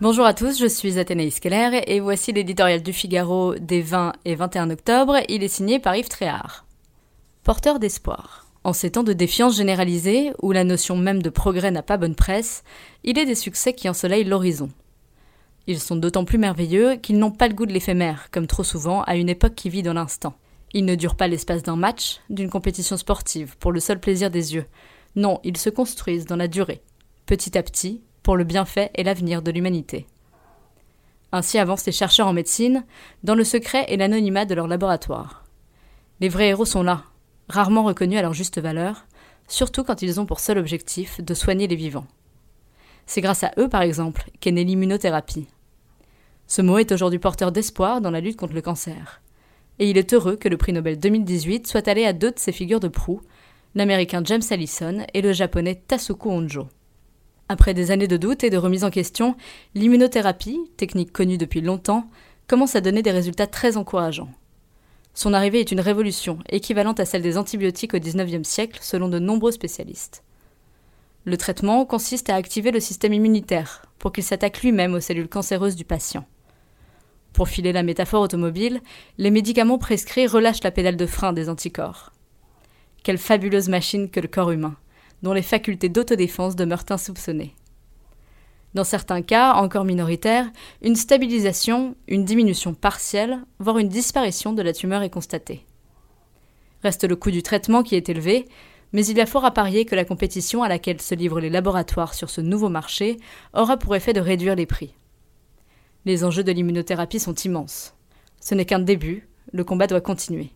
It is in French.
Bonjour à tous, je suis Athénaïs Keller et voici l'éditorial du Figaro des 20 et 21 octobre. Il est signé par Yves Tréhard. Porteur d'espoir. En ces temps de défiance généralisée, où la notion même de progrès n'a pas bonne presse, il est des succès qui ensoleillent l'horizon. Ils sont d'autant plus merveilleux qu'ils n'ont pas le goût de l'éphémère, comme trop souvent à une époque qui vit dans l'instant. Ils ne durent pas l'espace d'un match, d'une compétition sportive, pour le seul plaisir des yeux. Non, ils se construisent dans la durée, petit à petit, pour le bienfait et l'avenir de l'humanité. Ainsi avancent les chercheurs en médecine, dans le secret et l'anonymat de leur laboratoire. Les vrais héros sont là, rarement reconnus à leur juste valeur, surtout quand ils ont pour seul objectif de soigner les vivants. C'est grâce à eux, par exemple, qu'est née l'immunothérapie. Ce mot est aujourd'hui porteur d'espoir dans la lutte contre le cancer. Et il est heureux que le prix Nobel 2018 soit allé à deux de ses figures de proue, l'américain James Allison et le japonais Tasuku Honjo. Après des années de doutes et de remise en question, l'immunothérapie, technique connue depuis longtemps, commence à donner des résultats très encourageants. Son arrivée est une révolution, équivalente à celle des antibiotiques au XIXe siècle, selon de nombreux spécialistes. Le traitement consiste à activer le système immunitaire pour qu'il s'attaque lui-même aux cellules cancéreuses du patient. Pour filer la métaphore automobile, les médicaments prescrits relâchent la pédale de frein des anticorps. Quelle fabuleuse machine que le corps humain dont les facultés d'autodéfense demeurent insoupçonnées. Dans certains cas, encore minoritaires, une stabilisation, une diminution partielle, voire une disparition de la tumeur est constatée. Reste le coût du traitement qui est élevé, mais il y a fort à parier que la compétition à laquelle se livrent les laboratoires sur ce nouveau marché aura pour effet de réduire les prix. Les enjeux de l'immunothérapie sont immenses. Ce n'est qu'un début, le combat doit continuer.